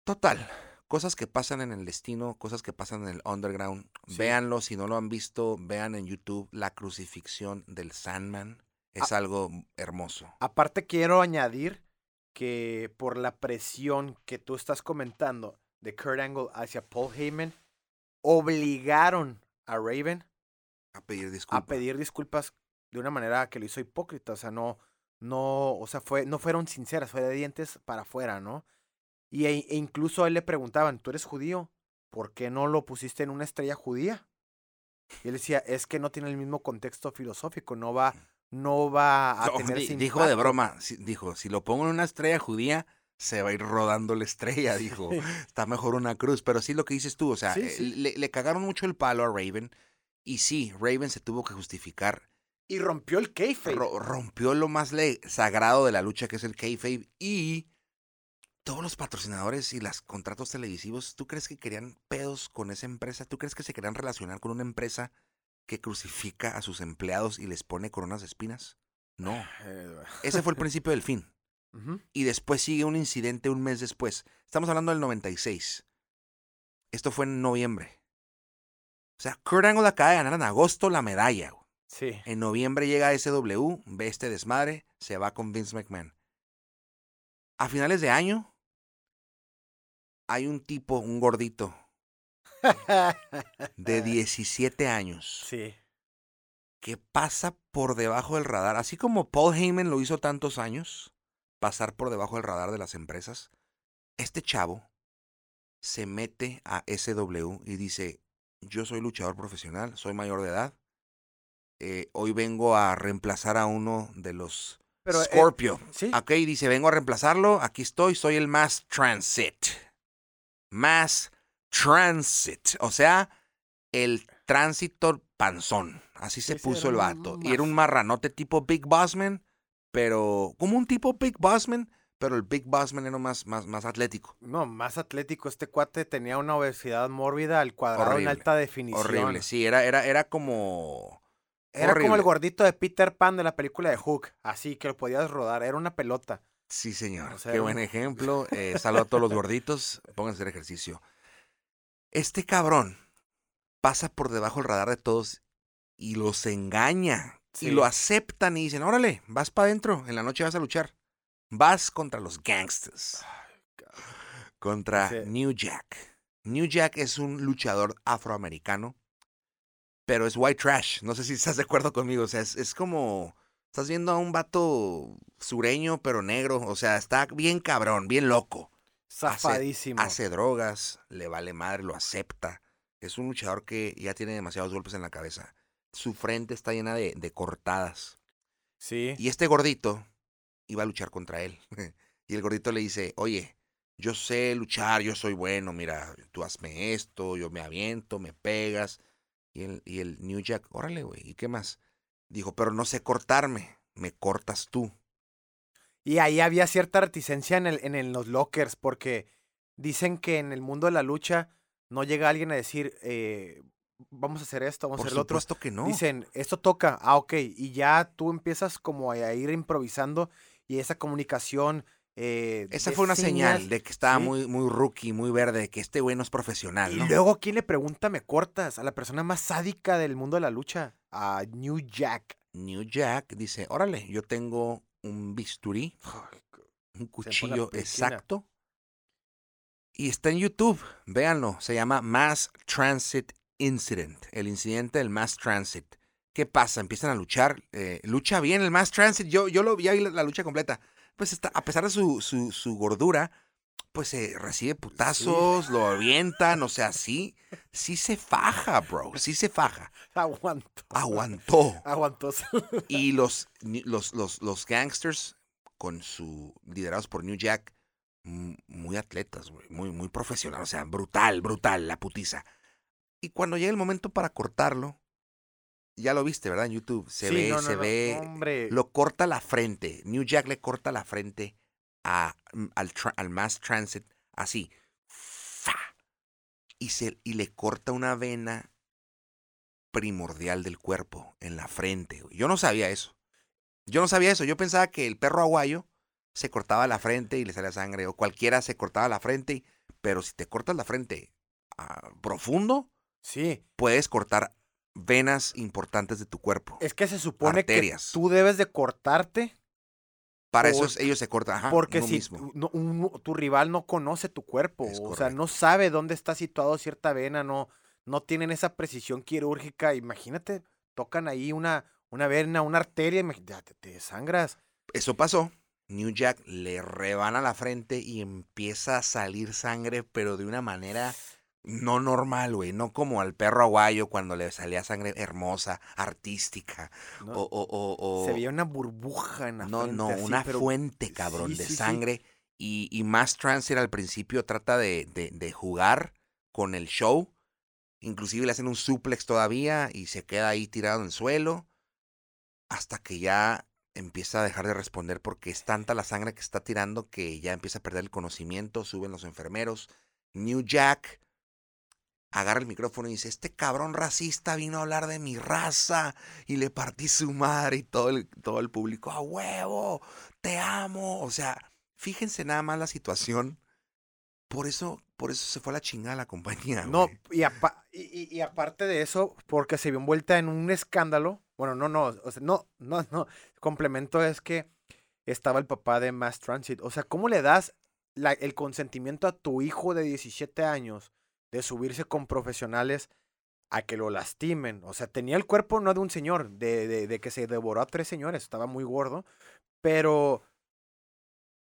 Total, cosas que pasan en el destino, cosas que pasan en el underground. Sí. Véanlo, si no lo han visto, vean en YouTube la crucifixión del Sandman. Es algo hermoso. Aparte quiero añadir que por la presión que tú estás comentando de Kurt Angle hacia Paul Heyman, obligaron a Raven A pedir disculpas. a pedir disculpas de una manera que lo hizo hipócrita, o sea, no, no, o sea, fue, no fueron sinceras, fue de dientes para afuera, ¿no? Y e, e incluso a él le preguntaban, ¿tú eres judío? ¿Por qué no lo pusiste en una estrella judía? Y él decía, es que no tiene el mismo contexto filosófico, no va, no va a No, tener dijo de impacto". broma, si- dijo, si lo pongo en una estrella judía, se va a ir rodando la estrella, dijo. Está mejor una cruz. Pero sí lo que dices tú, o sea, Sí, eh, sí. Le, le cagaron mucho el palo a Raven. Y sí, Raven se tuvo que justificar. Y rompió el kayfabe. Ro- rompió lo más sagrado de la lucha, que es el kayfabe. Y todos los patrocinadores y los contratos televisivos, ¿tú crees que querían pedos con esa empresa? ¿Tú crees que se querían relacionar con una empresa que crucifica a sus empleados y les pone coronas de espinas? No. Eh, Ese fue el principio del fin. Y después sigue un incidente un mes después. Estamos hablando del 96. Esto fue en noviembre. O sea, Kurt Angle acaba de ganar en agosto la medalla. güey. Sí. En noviembre llega SW, ve este desmadre, se va con Vince McMahon. A finales de año, hay un tipo, un gordito, de 17 años, Sí. que pasa por debajo del radar, así como Paul Heyman lo hizo tantos años, pasar por debajo del radar de las empresas. Este chavo se mete a SW y dice, yo soy luchador profesional, soy mayor de edad, eh, hoy vengo a reemplazar a uno de los Pero, eh, Scorpio. sí. Ok, dice, vengo a reemplazarlo, aquí estoy, soy el Mass Transit. Mass Transit, o sea, el tránsito panzón. Así se puso el vato. Y era un marranote tipo Big Bossman, pero como un tipo Big Bossman, pero el Big Bossman era más, más, más atlético. No, más atlético. Este cuate tenía una obesidad mórbida al cuadrado Horrible, en alta definición. Horrible, sí, era, era, era como... Era como el gordito de Peter Pan de la película de Hook. Así que lo podías rodar. Era una pelota. Sí, señor. O sea, Qué buen ejemplo. Eh, saludo a todos los gorditos. Pónganse a hacer ejercicio. Este cabrón pasa por debajo del radar de todos y los engaña. Sí. Y lo aceptan y dicen, órale, vas para adentro. En la noche vas a luchar. Vas contra los gangsters. Contra Sí. New Jack. New Jack es un luchador afroamericano, pero es white trash. No sé si estás de acuerdo conmigo. O sea, es, es como... Estás viendo a un vato sureño, pero negro. O sea, está bien cabrón, bien loco. Zafadísimo. Hace drogas, le vale madre, lo acepta. Es un luchador que ya tiene demasiados golpes en la cabeza. Su frente está llena de, de cortadas. Sí. Y este gordito iba a luchar contra él. y el gordito le dice, oye, yo sé luchar, yo soy bueno, mira, tú hazme esto, yo me aviento, me pegas. Y el, y el New Jack, órale, güey, ¿y qué más? Dijo, pero no sé cortarme, me cortas tú. Y ahí había cierta reticencia en, el, en el- los lockers, porque dicen que en el mundo de la lucha no llega alguien a decir, eh, vamos a hacer esto, vamos Por a hacer lo otro. que no. Dicen, esto toca, ah, ok, y ya tú empiezas como a, ir improvisando y esa comunicación. eh, Esa fue una señal de que estaba ¿sí? muy, muy rookie, muy verde, que este güey no es profesional, Y ¿no? luego, ¿quién le pregunta, me cortas? A la persona más sádica del mundo de la lucha, a New Jack. New Jack dice, órale, yo tengo un bisturí, un cuchillo exacto. Y está en YouTube, véanlo, se llama Mass Transit Incident, el incidente del Mass Transit. ¿Qué pasa? Empiezan a luchar, eh, lucha bien el Mass Transit, yo, yo lo vi ahí la, la lucha completa. Pues está, a pesar de su, su, su gordura, pues se recibe putazos, lo avientan, o sea, sí, sí se faja, bro, sí se faja. Aguantó. Aguantó. Aguantó. Y los, los, los, los gangsters, con su. liderados por New Jack, muy atletas, muy, muy profesional, o sea, brutal, brutal, la putiza. Y cuando llega el momento para cortarlo, ya lo viste, ¿verdad? En YouTube, se Sí, ve, no, no, se no, ve, Hombre. lo corta la frente. New Jack le corta la frente a, mm, al, al Mass Transit, así. ¡fa! Y, se, y le corta una vena primordial del cuerpo en la frente. Yo no sabía eso. Yo no sabía eso. Yo pensaba que el perro aguayo se cortaba la frente y le salía sangre. O cualquiera se cortaba la frente. y- Pero si te cortas la frente ah, profundo, Sí. puedes cortar venas importantes de tu cuerpo. Es que se supone Arterias. que tú debes de cortarte Para eso por- ellos se cortan. Ajá, porque si tu, no- un- tu rival no conoce tu cuerpo, Es o sea, no sabe dónde está situado cierta vena, no, no tienen esa precisión quirúrgica. Imagínate, tocan ahí una, una vena, una arteria, ya te, te sangras. Eso pasó. New Jack le rebana la frente y empieza a salir sangre, pero de una manera no normal, güey. No como al perro aguayo cuando le salía sangre hermosa, artística. ¿no? O, o, o, o- Se veía una burbuja en la No, frente, no, así, una pero fuente, cabrón, sí, de sí, sí. sangre. Y, y Mass Transit al principio trata de, de, de jugar con el show. Inclusive le hacen un suplex todavía y se queda ahí tirado en el suelo. Hasta que ya empieza a dejar de responder porque es tanta la sangre que está tirando que ya empieza a perder el conocimiento, suben los enfermeros. New Jack agarra el micrófono y dice, este cabrón racista vino a hablar de mi raza y le partí su madre y todo el, todo el público, a huevo, te amo. O sea, fíjense nada más la situación. Por eso, por eso se fue a la chingada la compañía. No, güey. y, apa- y- y- y aparte de eso, porque se vio envuelta en un escándalo. Bueno, no, no, o sea, no, no, no. Complemento es que estaba el papá de Mass Transit. O sea, ¿cómo le das la- el consentimiento a tu hijo de 17 años de subirse con profesionales a que lo lastimen? O sea, tenía el cuerpo no de un señor, de, de, de que se devoró a tres señores, estaba muy gordo, pero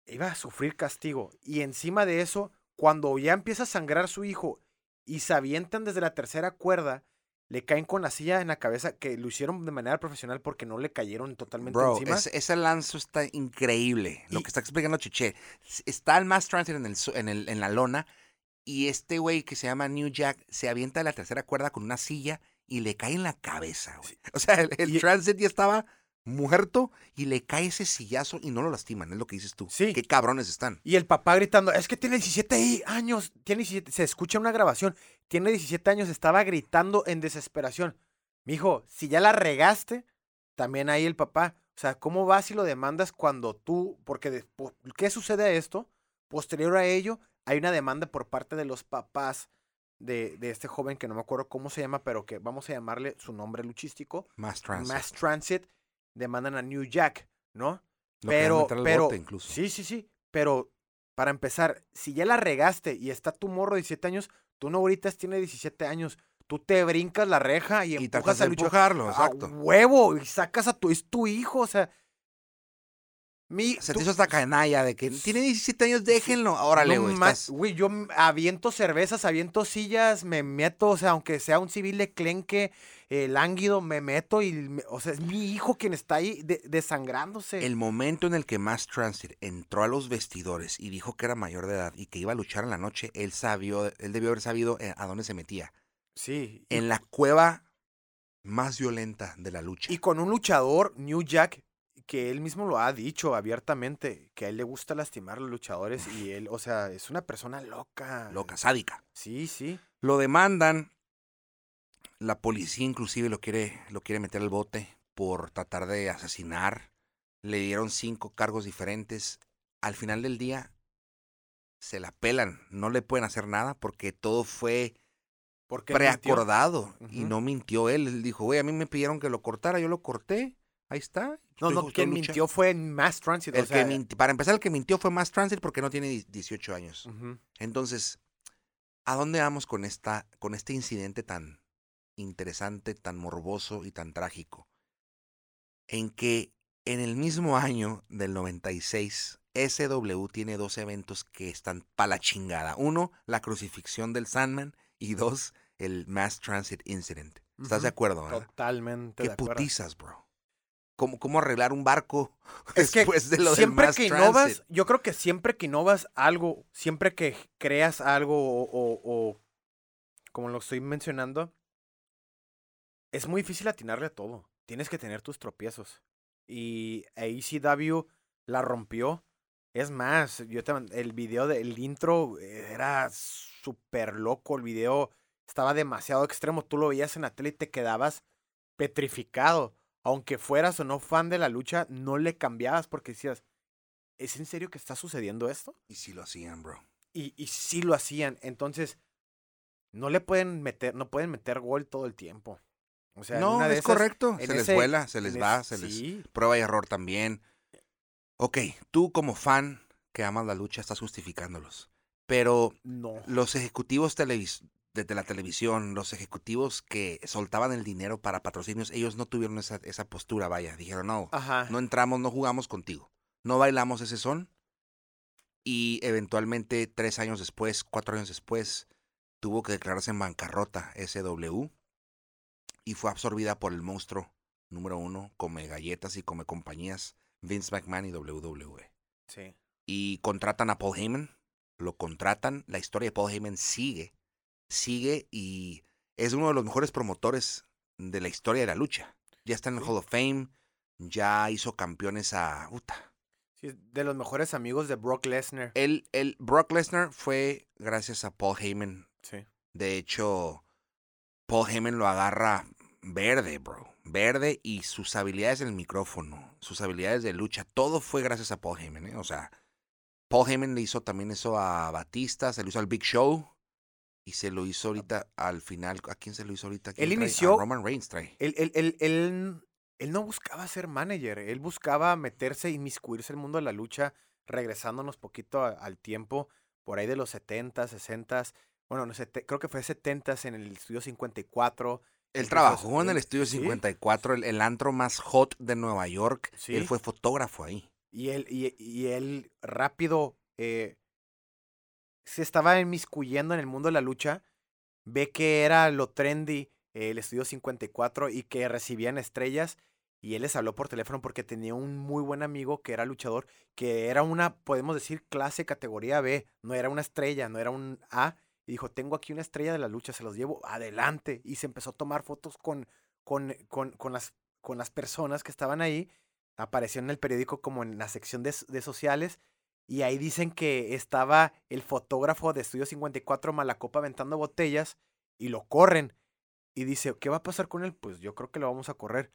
iba a sufrir castigo. Y encima de eso, cuando ya empieza a sangrar su hijo y se avientan desde la tercera cuerda, le caen con la silla en la cabeza, que lo hicieron de manera profesional porque no le cayeron totalmente Bro, encima. ese, ese lanzo está increíble. Lo que está explicando Chiche. Está el Mass Transit en, el, su- en, el, en la lona y este güey que se llama New Jack se avienta de la tercera cuerda con una silla y le cae en la cabeza, güey. O sea, el, el Y- Transit ya estaba muerto y le cae ese sillazo y no lo lastiman, es lo que dices tú. Sí. Qué cabrones están. Y el papá gritando, es que tiene 17 i- años, tiene 17, se escucha una grabación, tiene 17 años, estaba gritando en desesperación. Mijo, si ya la regaste, también ahí el papá. O sea, ¿cómo vas y lo demandas cuando tú, porque de- po- ¿qué sucede a esto? Posterior a ello, hay una demanda por parte de los papás de, de este joven que no me acuerdo cómo se llama, pero que vamos a llamarle su nombre luchístico, Mass Transit. Mass Transit, demandan a New Jack, ¿no? Lo pero, pero, incluso. sí, sí, sí, pero para empezar, si ya la regaste y está tu morro de 17 años, tú no gritas, tiene 17 años, tú te brincas la reja y, Y empujas luchador empujarlo, a exacto. huevo y sacas a tu, es tu hijo, o sea, mi, Se te hizo esta canalla de que tiene 17 años, déjenlo. Órale, no güey. estás- Güey, yo aviento cervezas, aviento sillas, me meto, o sea, aunque sea un civil de clenque, eh, lánguido, me meto y, me- o sea, es mi hijo quien está ahí de- desangrándose. El momento en el que Mass Transit entró a los vestidores y dijo que era mayor de edad y que iba a luchar en la noche, él sabió, él debió haber sabido eh, a dónde se metía. Sí. En la cueva más violenta de la lucha. Y con un luchador, New Jack, que él mismo lo ha dicho abiertamente, que a él le gusta lastimar a los luchadores y él, o sea, es una persona loca. Loca, sádica. Sí, sí. Lo demandan. La policía inclusive lo quiere, lo quiere meter al bote por tratar de asesinar. Le dieron cinco cargos diferentes. Al final del día se la pelan. No le pueden hacer nada porque todo fue preacordado. Y no mintió él. Él dijo, güey, a mí me pidieron que lo cortara, yo lo corté. Ahí está. No, no, quien lucha". mintió fue Mass Transit. El o sea, que para empezar, el que mintió fue Mass Transit porque no tiene di- 18 años. Entonces, ¿a dónde vamos con esta, con este incidente tan interesante, tan morboso y tan trágico? En que en el mismo año del 96, SW tiene dos eventos que están pa' la chingada. Uno, la crucifixión del Sandman y dos, el Mass Transit Incident. ¿Estás de acuerdo? verdad? Totalmente Qué de acuerdo. putizas, bro. ¿Cómo, ¿Cómo arreglar un barco Es que después de lo del siempre Mass que Transit? innovas, yo creo que siempre que innovas algo, siempre que creas algo o, o- o como lo estoy mencionando, es muy difícil atinarle a todo. Tienes que tener tus tropiezos. Y AECW la rompió. Es más, yo te el video del intro era súper loco. El video estaba demasiado extremo. Tú lo veías en la tele y te quedabas petrificado. Aunque fueras o no fan de la lucha, no le cambiabas porque decías, ¿es en serio que está sucediendo esto? Y sí lo hacían, bro. Y, y sí lo hacían. Entonces, no le pueden meter, no pueden meter gol todo el tiempo. O sea, no, una de es esas, correcto. Se les vuela, se les es- va, se les prueba y error también. Ok, tú como fan que amas la lucha estás justificándolos. Pero no. los ejecutivos televis desde la televisión, los ejecutivos que soltaban el dinero para patrocinios, ellos no tuvieron esa, esa postura, vaya. Dijeron, no, Ajá. no entramos, no jugamos contigo. No bailamos ese son. Y eventualmente, tres años después, cuatro años después, tuvo que declararse en bancarrota SW. Y fue absorbida por el monstruo número uno, come galletas y come compañías, Vince McMahon y WWE. Sí. Y contratan a Paul Heyman, lo contratan, la historia de Paul Heyman sigue, sigue y es uno de los mejores promotores de la historia de la lucha. Ya está en el Sí. Hall of Fame, ya hizo campeones a... Uta. Sí, de los mejores amigos de Brock Lesnar. El, el Brock Lesnar fue gracias a Paul Heyman. Sí. De hecho, Paul Heyman lo agarra verde, bro. Verde y sus habilidades en el micrófono, sus habilidades de lucha, todo fue gracias a Paul Heyman, ¿eh? O sea, Paul Heyman le hizo también eso a Batista, se lo hizo al Big Show y se lo hizo ahorita al final. ¿A quién se lo hizo ahorita? ¿Quién Él inició- A Roman Reigns trae. Él, él, él, él, él no buscaba ser manager, él buscaba meterse, inmiscuirse en el mundo de la lucha, regresándonos poquito a- al tiempo, por ahí de los 70, 60, bueno, no sé, creo que fue 70 en el estudio 54. Él trabajó en el Estudio sí. 54, el, el antro más hot de Nueva York. Sí. Él fue fotógrafo ahí. Y él, y, y él rápido eh, se estaba inmiscuyendo en el mundo de la lucha, ve que era lo trendy eh, el estudio 54 y que recibían estrellas. Y él les habló por teléfono porque tenía un muy buen amigo que era luchador, que era una, podemos decir, clase categoría B, no era una estrella, no era un A. Y dijo, tengo aquí una estrella de la lucha, se los llevo adelante. Y se empezó a tomar fotos con, con, con, con las, con las personas que estaban ahí apareció en el periódico como en la sección de, de sociales y ahí dicen que estaba el fotógrafo de Estudio 54 Malacopa aventando botellas y lo corren. Y dice, ¿qué va a pasar con él? Pues yo creo que lo vamos a correr.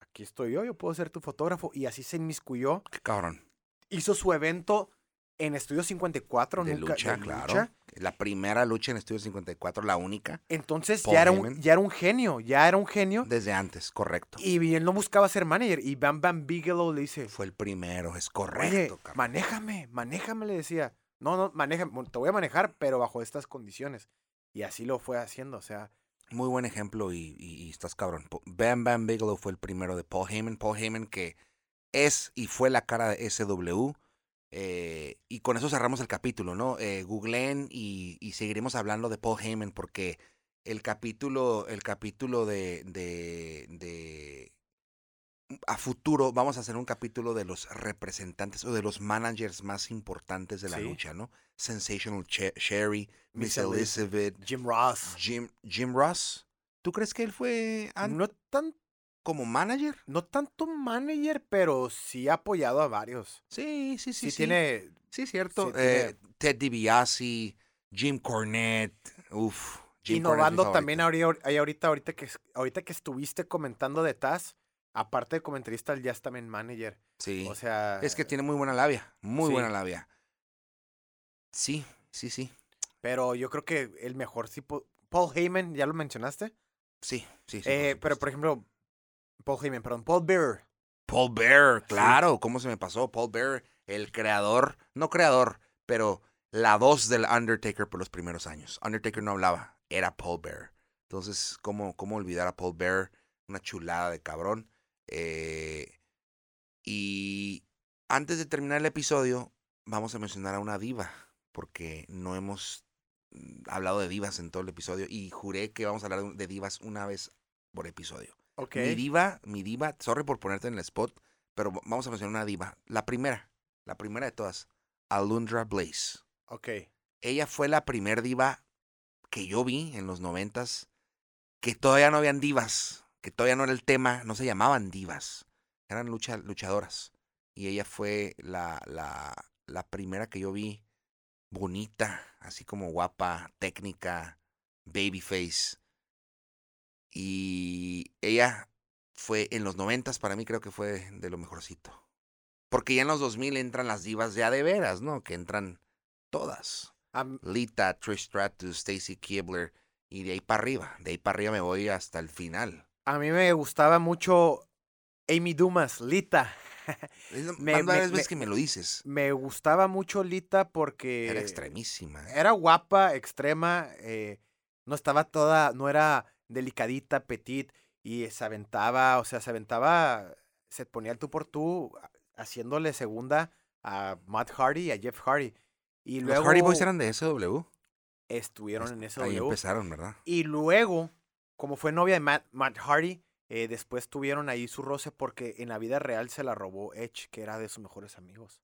Aquí estoy yo, yo puedo ser tu fotógrafo. Y así se inmiscuyó. Qué cabrón. Hizo su evento en Estudio 54. De nunca, lucha, de claro. lucha. La primera lucha en Estudio 54, la única. Entonces Paul ya era, un, ya era un genio, ya era un genio. Desde antes, correcto. Y él no buscaba ser manager. Y Bam Bam Bigelow le dice, Fue el primero, es Oye, correcto, cabrón. manéjame, manéjame, le decía. No, no, manéjame, bueno, te voy a manejar, pero bajo estas condiciones. Y así lo fue haciendo, o sea, Muy buen ejemplo y, y- y estás cabrón. Bam Bam Bigelow fue el primero de Paul Heyman. Paul Heyman que es y fue la cara de SW. Eh, y con eso cerramos el capítulo, ¿no? Eh, googleen y, y seguiremos hablando de Paul Heyman porque el capítulo, el capítulo de, de, de a futuro vamos a hacer un capítulo de los representantes o de los managers más importantes de la Sí. lucha, ¿no? Sensational Che- Sherry, Miss Miss Eliz- Elizabeth, Jim Ross. Jim, Jim Ross. ¿Tú crees que él fue No, tan, como manager? no tanto manager, pero sí ha apoyado a varios. Sí, sí, sí. Sí, tiene. Sí, cierto. sí Eh, Ted DiBiase, Jim Cornette. Uf. Jim Cornette es mi innovando también ahorita, ahorita, ahorita que, ahorita que estuviste comentando de Taz, aparte de comentarista, ya es también manager. Sí. O sea. es que tiene muy buena labia. Muy sí. buena labia. Sí, sí, sí. Pero yo creo que el mejor tipo. Paul Heyman, ¿ya lo mencionaste? Sí, sí, sí. Eh, pero, por ejemplo, Paul Heyman, perdón, Paul Bearer. Paul Bear, claro, ¿cómo se me pasó? Paul Bear, el creador, no creador, pero la voz del Undertaker por los primeros años. Undertaker no hablaba, era Paul Bear. Entonces, ¿cómo, cómo olvidar a Paul Bear? Una chulada de cabrón. Eh, y antes de terminar el episodio, vamos a mencionar a una diva, porque no hemos mm, hablado de divas en todo el episodio y juré que vamos a hablar de divas una vez por episodio. Mi diva, mi diva, sorry por ponerte en el spot, pero vamos a mencionar una diva. La primera, la primera de todas, Alundra Blaze. Ok. Ella fue la primer diva que yo vi en los noventas, que todavía no habían divas, que todavía no era el tema, no se llamaban divas, eran lucha, luchadoras. Y ella fue la, la, la primera que yo vi bonita, así como guapa, técnica, babyface. Y ella fue en los noventas, para mí creo que fue de lo mejorcito. Porque ya en los 2000 entran las divas ya de veras, ¿no? Que entran todas. Lita, Trish Stratus, Stacy Kibler. Y de ahí para arriba. De ahí para arriba me voy hasta el final. A mí me gustaba mucho Amy Dumas, Lita. Me- me- varias me- veces que me lo dices. Me gustaba mucho Lita porque Era extremísima. era guapa, extrema, eh, no estaba toda, no era delicadita, petit, y se aventaba, o sea, se aventaba, se ponía el tú por tú, a- haciéndole segunda a Matt Hardy y a Jeff Hardy. Y Los luego Hardy Boys eran de SW. estuvieron en ese Ahí empezaron, ¿verdad? Y luego, como fue novia de Matt, Matt Hardy, eh, después tuvieron ahí su roce porque en la vida real se la robó Edge, que era de sus mejores amigos.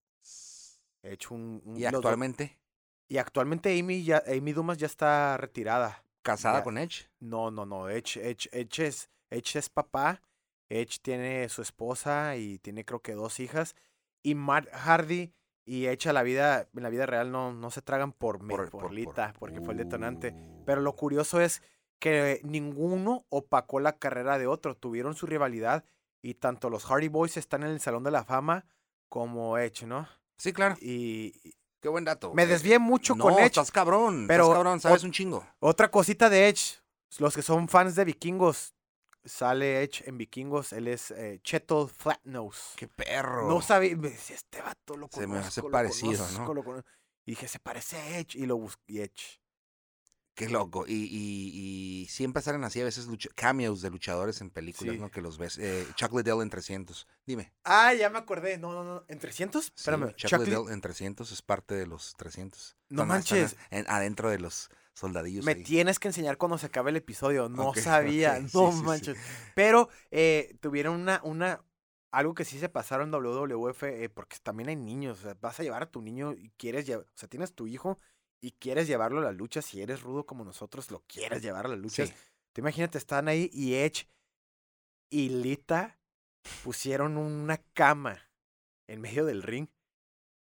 Edge un, un- Y los actualmente, y actualmente Amy, ya, Amy Dumas ya está retirada. Casada ya. con Edge. No, no, no. Edge, Edge, Edge, es, Edge es papá Edge tiene su esposa y tiene creo que dos hijas. Y Matt Hardy y Edge a la vida, en la vida real no, no se tragan por, Por- por, por- Lita, por- porque fue el detonante. Uh. Pero lo curioso es que ninguno opacó la carrera de otro. Tuvieron su rivalidad y tanto los Hardy Boys están en el Salón de la Fama como Edge, ¿no? Sí, claro. Y Qué buen dato. me Eh, desvié mucho no, con Edge. estás cabrón. pero estás cabrón, sabes un chingo. Otra cosita de Edge, los que son fans de Vikingos, sale Edge en Vikingos, él es eh, Cheto Flatnose. Qué perro. No sabía, me decía, este vato lo Se me hace conozco, lo parecido, conozco, ¿no? lo cono-". Y dije, se parece a Edge, y lo busqué, Edge. Qué loco. Y, y, y siempre salen así a veces lucha- cameos de luchadores en películas, Sí. ¿no? Que los ves. Eh, Chuck Liddell en 300. Dime. Ah, ya me acordé, no, no, no, ¿en 300? Sí, Espérame, Chuck, Chuck Liddell en 300 es parte de los 300. No Están- manches. en- adentro de los soldadillos. Me ahí. tienes que enseñar cuando se acabe el episodio. No sabía, no sí. manches. Pero eh, tuvieron una, una, algo que sí se pasaron en WWF, eh, porque también hay niños. O sea, vas a llevar a tu niño y quieres llevar, o sea, tienes tu hijo y quieres llevarlo a la lucha. Si eres rudo como nosotros, lo quieres llevar a las luchas. Sí. Tú imagínate, están ahí y Edge y Lita pusieron una cama en medio del ring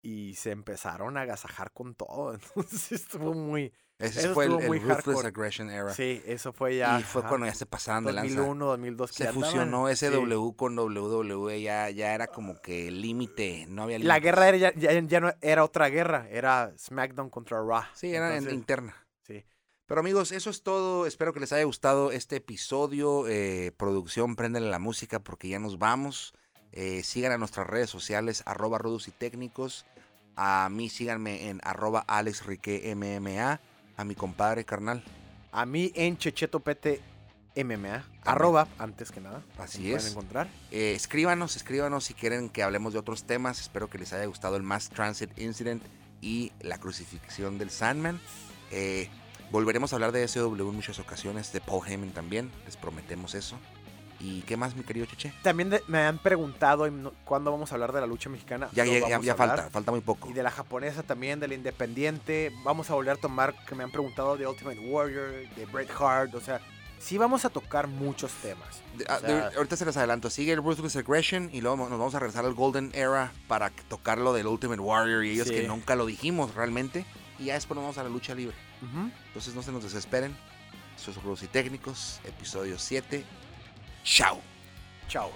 y se empezaron a agasajar con todo. Entonces estuvo muy. Ese Eso fue el, el Ruthless hardcore. Aggression Era. Sí, eso fue ya. y fue ajá, cuando ya se pasaban de lanza. 2001, 2002. que Se fusionó sí. SW con WWE, ya, ya era como que el límite, no había La límites. guerra era ya, ya- ya no era otra guerra, era SmackDown contra Raw. Sí, era en- Entonces, interna. sí. Pero amigos, eso es todo. Espero que les haya gustado este episodio. Eh, producción, préndenle la música porque ya nos vamos. Eh, sigan a nuestras redes sociales, arroba rudos y técnicos. A mí síganme en arroba alexriquemma. A mi compadre carnal. A mí en Checheto PT MMA, arroba, antes que nada. Así me pueden es. encontrar. Eh, escríbanos, escríbanos si quieren que hablemos de otros temas. Espero que les haya gustado el Mass Transit Incident y la crucifixión del Sandman. Eh, volveremos a hablar de SW en muchas ocasiones, de Paul Heyman también, les prometemos eso. ¿Y qué más, mi querido Cheche? También de- me han preguntado cuándo vamos a hablar de la lucha mexicana. Ya, ya, falta, falta muy poco. Y de la japonesa también, de la independiente. Vamos a volver a tomar, que me han preguntado de Ultimate Warrior, de Bret Hart. O sea, sí vamos a tocar muchos temas. De- o ah, de- ahorita se les adelanto. Sigue el Ruthless Aggression y luego nos vamos a regresar al Golden Era para tocar lo del Ultimate Warrior y ellos Sí. que nunca lo dijimos realmente. Y ya después nos vamos a la lucha libre. Entonces no se nos desesperen. Es Rudos y Técnicos, episodio 7. Tchau. Tchau.